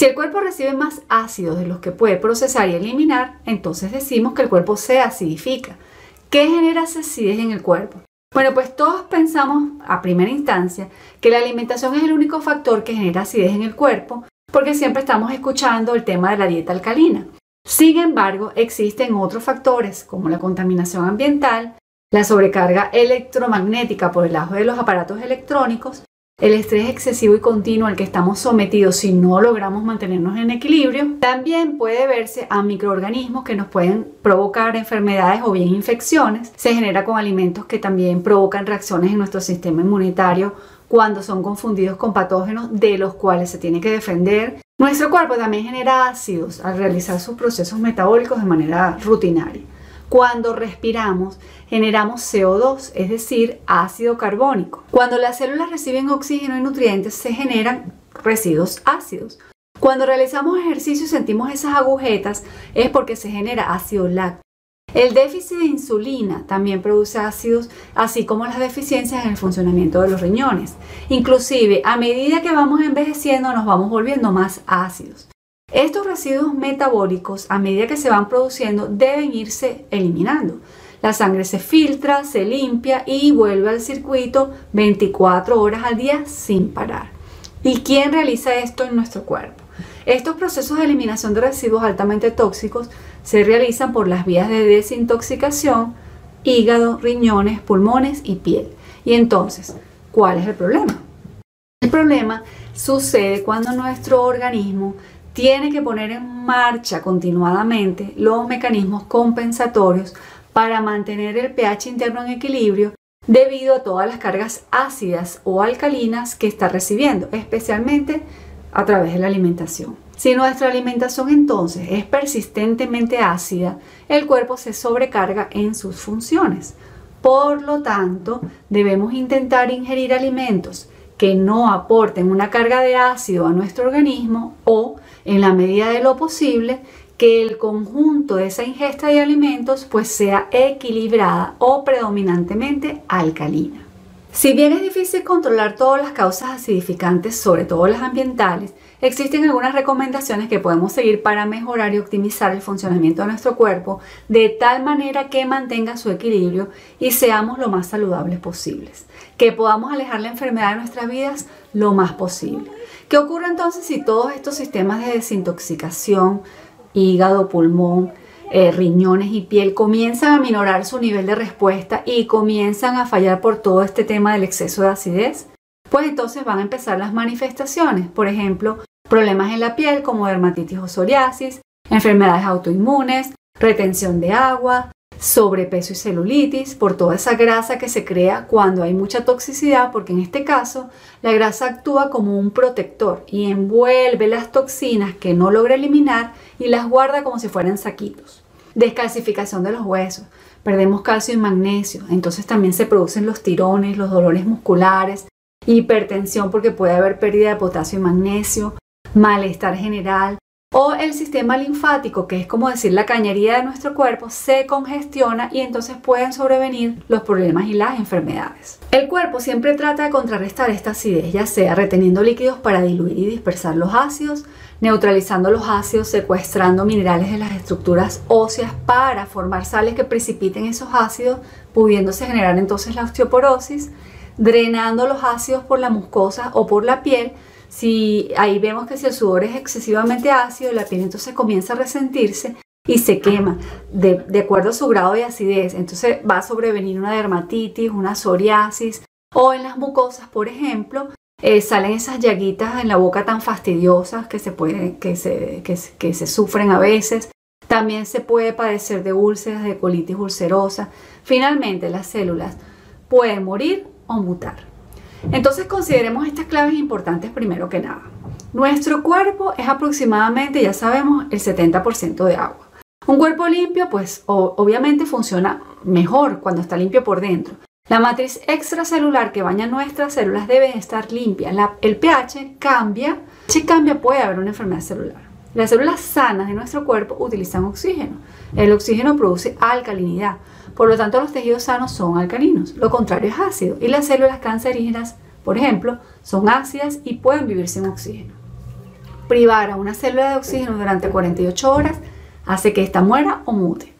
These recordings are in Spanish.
Si el cuerpo recibe más ácidos de los que puede procesar y eliminar, entonces decimos que el cuerpo se acidifica. ¿Qué genera acidez en el cuerpo? Bueno, pues todos pensamos a primera instancia que la alimentación es el único factor que genera acidez en el cuerpo, porque siempre estamos escuchando el tema de la dieta alcalina. Sin embargo, existen otros factores como la contaminación ambiental, la sobrecarga electromagnética por el lado de los aparatos electrónicos, el estrés excesivo y continuo al que estamos sometidos si no logramos mantenernos en equilibrio, también puede verse a microorganismos que nos pueden provocar enfermedades o bien infecciones. Se genera con alimentos que también provocan reacciones en nuestro sistema inmunitario cuando son confundidos con patógenos de los cuales se tiene que defender. Nuestro cuerpo también genera ácidos al realizar sus procesos metabólicos de manera rutinaria. Cuando respiramos, generamos CO2, es decir, ácido carbónico. Cuando las células reciben oxígeno y nutrientes, se generan residuos ácidos. Cuando realizamos ejercicio y sentimos esas agujetas, es porque se genera ácido láctico. El déficit de insulina también produce ácidos, así como las deficiencias en el funcionamiento de los riñones. Inclusive, a medida que vamos envejeciendo, nos vamos volviendo más ácidos. Estos residuos metabólicos, a medida que se van produciendo, deben irse eliminando. La sangre se filtra, se limpia y vuelve al circuito 24 horas al día sin parar. ¿Y quién realiza esto en nuestro cuerpo? Estos procesos de eliminación de residuos altamente tóxicos se realizan por las vías de desintoxicación, hígado, riñones, pulmones y piel. Y entonces, ¿cuál es el problema? El problema sucede cuando nuestro organismo tiene que poner en marcha continuadamente los mecanismos compensatorios para mantener el pH interno en equilibrio debido a todas las cargas ácidas o alcalinas que está recibiendo, especialmente a través de la alimentación. Si nuestra alimentación entonces es persistentemente ácida, el cuerpo se sobrecarga en sus funciones. Por lo tanto, debemos intentar ingerir alimentos que no aporten una carga de ácido a nuestro organismo o, en la medida de lo posible, que el conjunto de esa ingesta de alimentos pues sea equilibrada o predominantemente alcalina. Si bien es difícil controlar todas las causas acidificantes, sobre todo las ambientales, existen algunas recomendaciones que podemos seguir para mejorar y optimizar el funcionamiento de nuestro cuerpo de tal manera que mantenga su equilibrio y seamos lo más saludables posibles que podamos alejar la enfermedad de nuestras vidas lo más posible. ¿Qué ocurre entonces si todos estos sistemas de desintoxicación, hígado, pulmón, eh, riñones y piel comienzan a minorar su nivel de respuesta y comienzan a fallar por todo este tema del exceso de acidez? Pues entonces van a empezar las manifestaciones, por ejemplo, problemas en la piel como dermatitis o psoriasis, enfermedades autoinmunes, retención de agua, sobrepeso y celulitis, por toda esa grasa que se crea cuando hay mucha toxicidad, porque en este caso la grasa actúa como un protector y envuelve las toxinas que no logra eliminar y las guarda como si fueran saquitos. Descalcificación de los huesos, perdemos calcio y magnesio, entonces también se producen los tirones, los dolores musculares, hipertensión porque puede haber pérdida de potasio y magnesio, malestar general, o el sistema linfático, que es como decir la cañería de nuestro cuerpo, se congestiona y entonces pueden sobrevenir los problemas y las enfermedades. El cuerpo siempre trata de contrarrestar esta acidez, ya sea reteniendo líquidos para diluir y dispersar los ácidos, neutralizando los ácidos, secuestrando minerales de las estructuras óseas para formar sales que precipiten esos ácidos, pudiéndose generar entonces la osteoporosis, drenando los ácidos por la mucosa o por la piel, si ahí vemos que si el sudor es excesivamente ácido, la piel entonces comienza a resentirse y se quema de, acuerdo a su grado de acidez. Entonces va a sobrevenir una dermatitis, una psoriasis o en las mucosas, por ejemplo, eh, salen esas llaguitas en la boca tan fastidiosas que se, puede, que, se, que, que se sufren a veces. También se puede padecer de úlceras, de colitis ulcerosa. Finalmente, las células pueden morir o mutar. Entonces consideremos estas claves importantes primero que nada. Nuestro cuerpo es aproximadamente, ya sabemos, el 70% de agua. Un cuerpo limpio, pues obviamente funciona mejor cuando está limpio por dentro. La matriz extracelular que baña nuestras células debe estar limpia. el pH cambia. Si cambia puede haber una enfermedad celular. Las células sanas de nuestro cuerpo utilizan oxígeno. El oxígeno produce alcalinidad. Por lo tanto, los tejidos sanos son alcalinos. Lo contrario es ácido. Y las células cancerígenas, por ejemplo, son ácidas y pueden vivir sin oxígeno. Privar a una célula de oxígeno durante 48 horas hace que ésta muera o mute.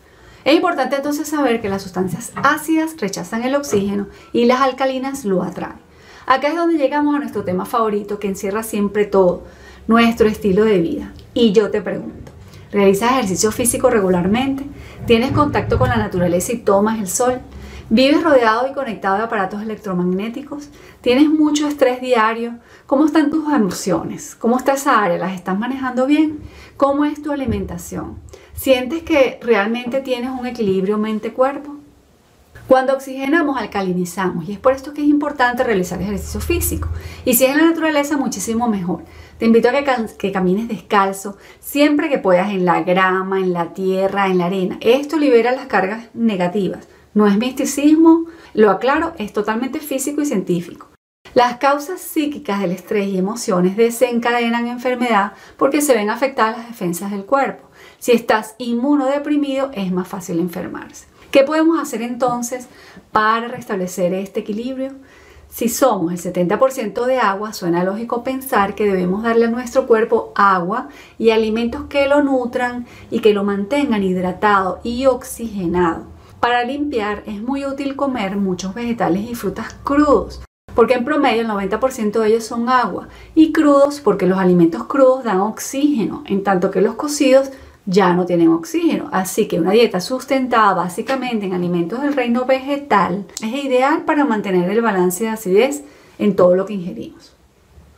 Es importante entonces saber que las sustancias ácidas rechazan el oxígeno y las alcalinas lo atraen. Acá es donde llegamos a nuestro tema favorito que encierra siempre todo, nuestro estilo de vida. Y yo te pregunto, ¿realizas ejercicio físico regularmente? ¿Tienes contacto con la naturaleza y tomas el sol? ¿Vives rodeado y conectado de aparatos electromagnéticos? ¿Tienes mucho estrés diario? ¿Cómo están tus emociones? ¿Cómo está esa área? ¿Las estás manejando bien? ¿Cómo es tu alimentación? ¿Sientes que realmente tienes un equilibrio mente-cuerpo? Cuando oxigenamos, alcalinizamos y es por esto que es importante realizar ejercicio físico. Y si es en la naturaleza, muchísimo mejor. Te invito a que, camines descalzo siempre que puedas en la grama, en la tierra, en la arena. Esto libera las cargas negativas no es misticismo, lo aclaro, es totalmente físico y científico. Las causas psíquicas del estrés y emociones desencadenan enfermedad porque se ven afectadas las defensas del cuerpo. Si estás inmunodeprimido es más fácil enfermarse. ¿Qué podemos hacer entonces para restablecer este equilibrio? Si somos el 70% de agua, suena lógico pensar que debemos darle a nuestro cuerpo agua y alimentos que lo nutran y que lo mantengan hidratado y oxigenado. Para limpiar es muy útil comer muchos vegetales y frutas crudos, porque en promedio el 90% de ellos son agua, y crudos porque los alimentos crudos dan oxígeno, en tanto que los cocidos ya no tienen oxígeno. Así que una dieta sustentada básicamente en alimentos del reino vegetal es ideal para mantener el balance de acidez en todo lo que ingerimos.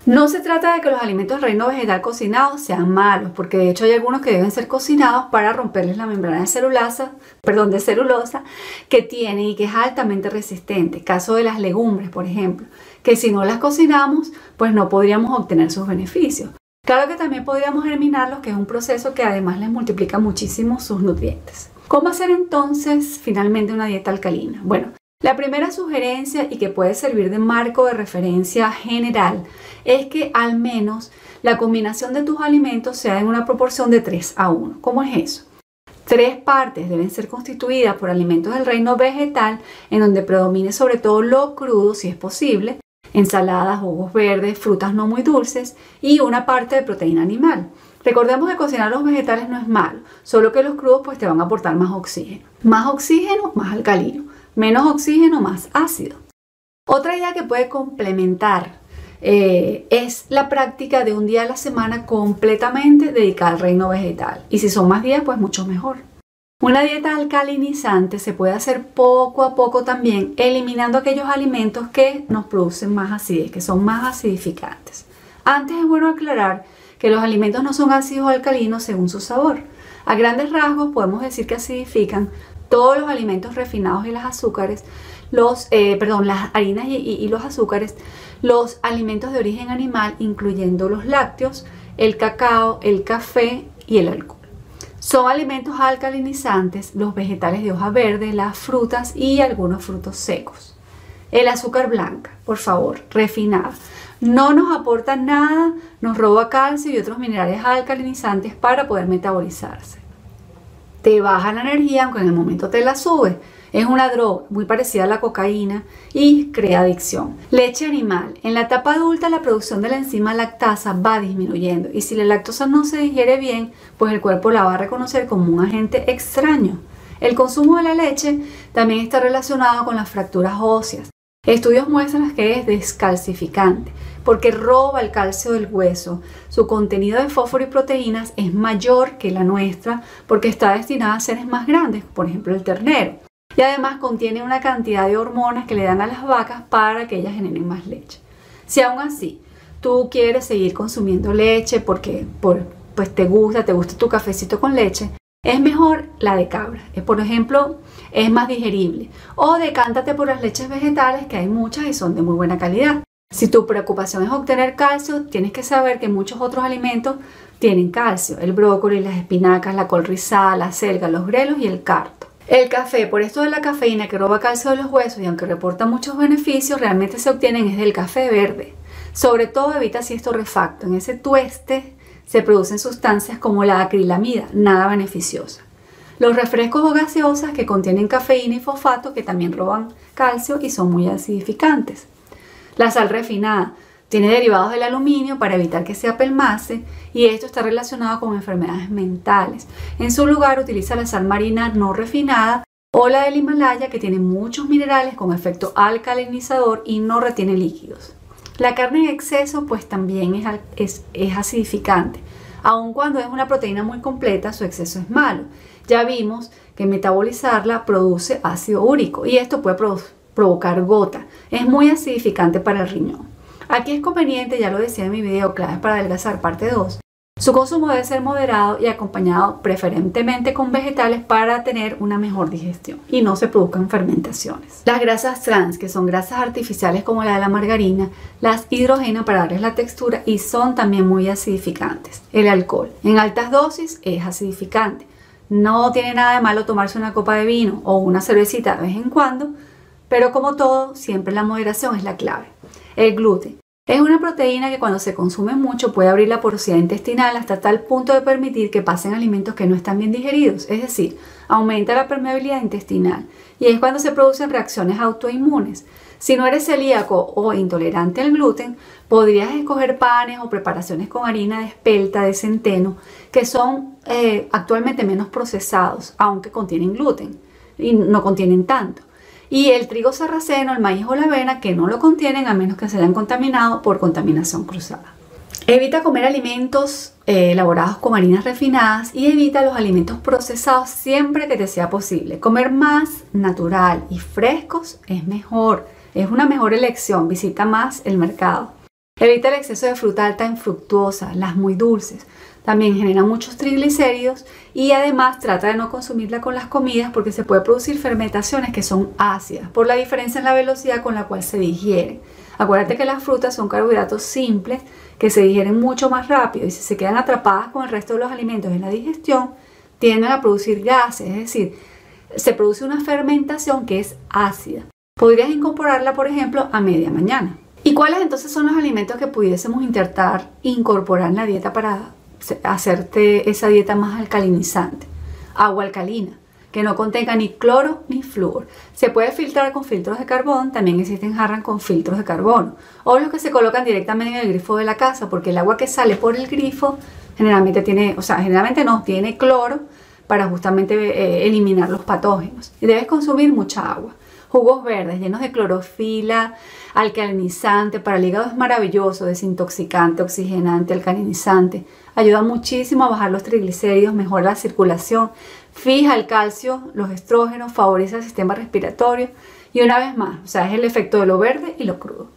No se trata de que los alimentos del reino vegetal cocinados sean malos, porque de hecho hay algunos que deben ser cocinados para romperles la membrana de celulosa, perdón, de celulosa que tienen y que es altamente resistente. Caso de las legumbres, por ejemplo, que si no las cocinamos, pues no podríamos obtener sus beneficios. Claro que también podríamos germinarlos, que es un proceso que además les multiplica muchísimo sus nutrientes. ¿Cómo hacer entonces finalmente una dieta alcalina? Bueno, la primera sugerencia y que puede servir de marco de referencia general es que al menos la combinación de tus alimentos sea en una proporción de 3 a 1. ¿Cómo es eso? Tres partes deben ser constituidas por alimentos del reino vegetal en donde predomine sobre todo lo crudo si es posible, ensaladas, jugos verdes, frutas no muy dulces y una parte de proteína animal. Recordemos que cocinar los vegetales no es malo, solo que los crudos pues te van a aportar más oxígeno. Más oxígeno, más alcalino menos oxígeno, más ácido. Otra idea que puede complementar eh, es la práctica de un día a la semana completamente dedicada al reino vegetal. Y si son más días, pues mucho mejor. Una dieta alcalinizante se puede hacer poco a poco también, eliminando aquellos alimentos que nos producen más acidez, que son más acidificantes. Antes es bueno aclarar que los alimentos no son ácidos o alcalinos según su sabor. A grandes rasgos podemos decir que acidifican todos los alimentos refinados y las azúcares, eh, las harinas y, los azúcares, los alimentos de origen animal, incluyendo los lácteos, el cacao, el café y el alcohol. Son alimentos alcalinizantes los vegetales de hoja verde, las frutas y algunos frutos secos. El azúcar blanca, por favor, refinada. No nos aporta nada, nos roba calcio y otros minerales alcalinizantes para poder metabolizarse te baja la energía aunque en el momento te la sube. Es una droga muy parecida a la cocaína y crea adicción. Leche animal. En la etapa adulta la producción de la enzima lactasa va disminuyendo y si la lactosa no se digiere bien, pues el cuerpo la va a reconocer como un agente extraño. El consumo de la leche también está relacionado con las fracturas óseas. Estudios muestran que es descalcificante porque roba el calcio del hueso. Su contenido de fósforo y proteínas es mayor que la nuestra porque está destinada a seres más grandes, por ejemplo el ternero. Y además contiene una cantidad de hormonas que le dan a las vacas para que ellas generen más leche. Si aún así tú quieres seguir consumiendo leche porque pues te gusta, te gusta tu cafecito con leche, es mejor la de cabra. Por ejemplo, es más digerible. O decántate por las leches vegetales, que hay muchas y son de muy buena calidad. Si tu preocupación es obtener calcio, tienes que saber que muchos otros alimentos tienen calcio, el brócoli, las espinacas, la col rizada, la selga, los grelos y el carto. El café, por esto de la cafeína que roba calcio de los huesos y aunque reporta muchos beneficios, realmente se obtienen es del café verde. Sobre todo evita si es torrefacto. En ese tueste se producen sustancias como la acrilamida, nada beneficiosa. Los refrescos o gaseosas que contienen cafeína y fosfato que también roban calcio y son muy acidificantes. La sal refinada Tiene derivados del aluminio para evitar que se apelmace y esto está relacionado con enfermedades mentales. En su lugar utiliza la sal marina no refinada o la del Himalaya que tiene muchos minerales con efecto alcalinizador y no retiene líquidos. La carne en exceso pues también es, es, acidificante. Aun cuando es una proteína muy completa, su exceso es malo. Ya vimos que metabolizarla produce ácido úrico y esto puede provocar gota. Es muy acidificante para el riñón. Aquí es conveniente, ya lo decía en mi video claves para adelgazar parte 2, su consumo debe ser moderado y acompañado preferentemente con vegetales para tener una mejor digestión y no se produzcan fermentaciones. Las grasas trans, que son grasas artificiales como la de la margarina, las hidrogenan para darles la textura y son también muy acidificantes. El alcohol en altas dosis es acidificante. No tiene nada de malo tomarse una copa de vino o una cervecita de vez en cuando, pero como todo, siempre la moderación es la clave. El gluten es una proteína que cuando se consume mucho puede abrir la porosidad intestinal hasta tal punto de permitir que pasen alimentos que no están bien digeridos, es decir, aumenta la permeabilidad intestinal y es cuando se producen reacciones autoinmunes. Si no eres celíaco o intolerante al gluten, podrías escoger panes o preparaciones con harina de espelta, de centeno, que son eh, actualmente menos procesados, aunque contienen gluten y no contienen tanto y el trigo sarraceno, el maíz o la avena que no lo contienen a menos que se hayan contaminado por contaminación cruzada. Evita comer alimentos eh, elaborados con harinas refinadas y evita los alimentos procesados siempre que te sea posible. Comer más natural y frescos es mejor, es una mejor elección, visita más el mercado. Evita el exceso de fruta alta en fructuosa, las muy dulces. También genera muchos triglicéridos y además trata de no consumirla con las comidas porque se puede producir fermentaciones que son ácidas por la diferencia en la velocidad con la cual se digieren. Acuérdate que las frutas son carbohidratos simples que se digieren mucho más rápido y si se quedan atrapadas con el resto de los alimentos en la digestión, tienden a producir gases, es decir, se produce una fermentación que es ácida. Podrías incorporarla, por ejemplo, a media mañana. ¿Y cuáles entonces son los alimentos que pudiésemos intentar incorporar en la dieta para hacerte esa dieta más alcalinizante. Agua alcalina, que no contenga ni cloro ni flúor. Se puede filtrar con filtros de carbón, también existen jarras con filtros de carbono, o los que se colocan directamente en el grifo de la casa, porque el agua que sale por el grifo generalmente tiene, o sea, generalmente no tiene cloro para justamente eh, eliminar los patógenos. Y debes consumir mucha agua. Jugos verdes llenos de clorofila, alcalinizante, para el hígado es maravilloso, desintoxicante, oxigenante, alcalinizante. Ayuda muchísimo a bajar los triglicéridos, mejora la circulación, fija el calcio, los estrógenos, favorece el sistema respiratorio y una vez más, o sea, es el efecto de lo verde y lo crudo.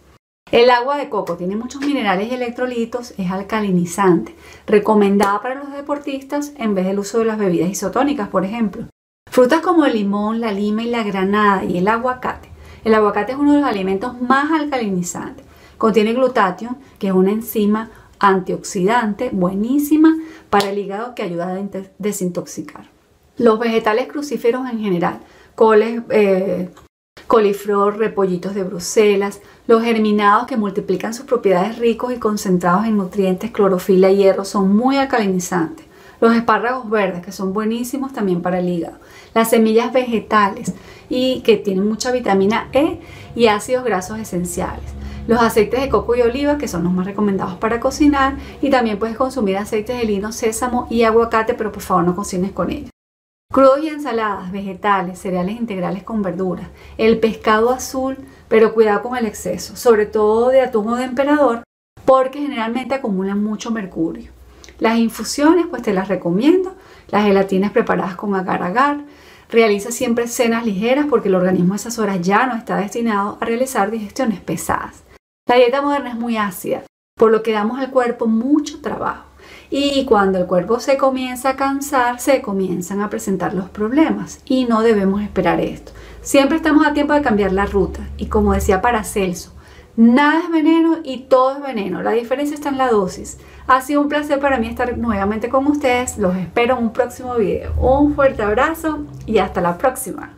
El agua de coco tiene muchos minerales y electrolitos, es alcalinizante, recomendada para los deportistas en vez del uso de las bebidas isotónicas, por ejemplo. Frutas como el limón, la lima y la granada y el aguacate. El aguacate es uno de los alimentos más alcalinizantes. Contiene glutatión, que es una enzima antioxidante buenísima para el hígado que ayuda a desintoxicar. Los vegetales crucíferos en general, coles, eh, coliflor, repollitos de Bruselas, los germinados que multiplican sus propiedades ricos y concentrados en nutrientes, clorofila y hierro, son muy alcalinizantes. Los espárragos verdes, que son buenísimos también para el hígado. Las semillas vegetales y que tienen mucha vitamina E y ácidos grasos esenciales. Los aceites de coco y oliva, que son los más recomendados para cocinar. Y también puedes consumir aceites de lino, sésamo y aguacate, pero por favor no cocines con ellos. Crudos y ensaladas, vegetales, cereales integrales con verduras. El pescado azul, pero cuidado con el exceso, sobre todo de atún de emperador, porque generalmente acumulan mucho mercurio. Las infusiones, pues te las recomiendo. Las gelatinas preparadas con agar-agar. Realiza siempre cenas ligeras porque el organismo a esas horas ya no está destinado a realizar digestiones pesadas. La dieta moderna es muy ácida, por lo que damos al cuerpo mucho trabajo. Y cuando el cuerpo se comienza a cansar, se comienzan a presentar los problemas. Y no debemos esperar esto. Siempre estamos a tiempo de cambiar la ruta. Y como decía Paracelso, Nada es veneno y todo es veneno. La diferencia está en la dosis. Ha sido un placer para mí estar nuevamente con ustedes. Los espero en un próximo video. Un fuerte abrazo y hasta la próxima.